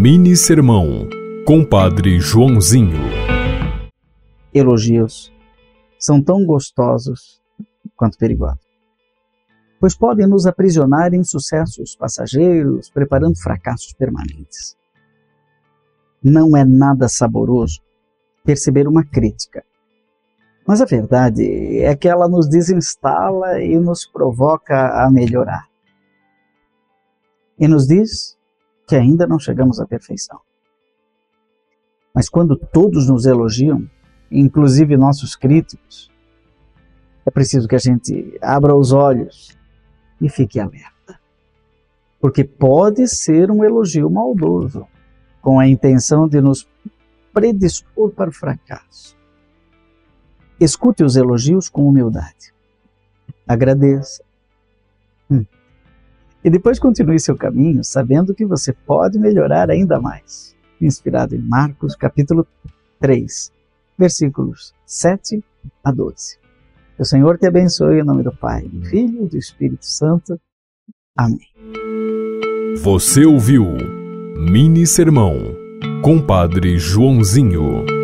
Mini Sermão, Compadre Joãozinho. Elogios são tão gostosos quanto perigosos, pois podem nos aprisionar em sucessos passageiros, preparando fracassos permanentes. Não é nada saboroso perceber uma crítica, mas a verdade é que ela nos desinstala e nos provoca a melhorar. E nos diz que ainda não chegamos à perfeição. Mas quando todos nos elogiam, inclusive nossos críticos, é preciso que a gente abra os olhos e fique alerta. Porque pode ser um elogio maldoso, com a intenção de nos predispor para o fracasso. Escute os elogios com humildade. Agradeça. Hum e depois continue seu caminho sabendo que você pode melhorar ainda mais. Inspirado em Marcos, capítulo 3, versículos 7 a 12. Que o Senhor te abençoe em nome do Pai, do Filho e do Espírito Santo. Amém. Você ouviu Mini Sermão, Compadre Joãozinho.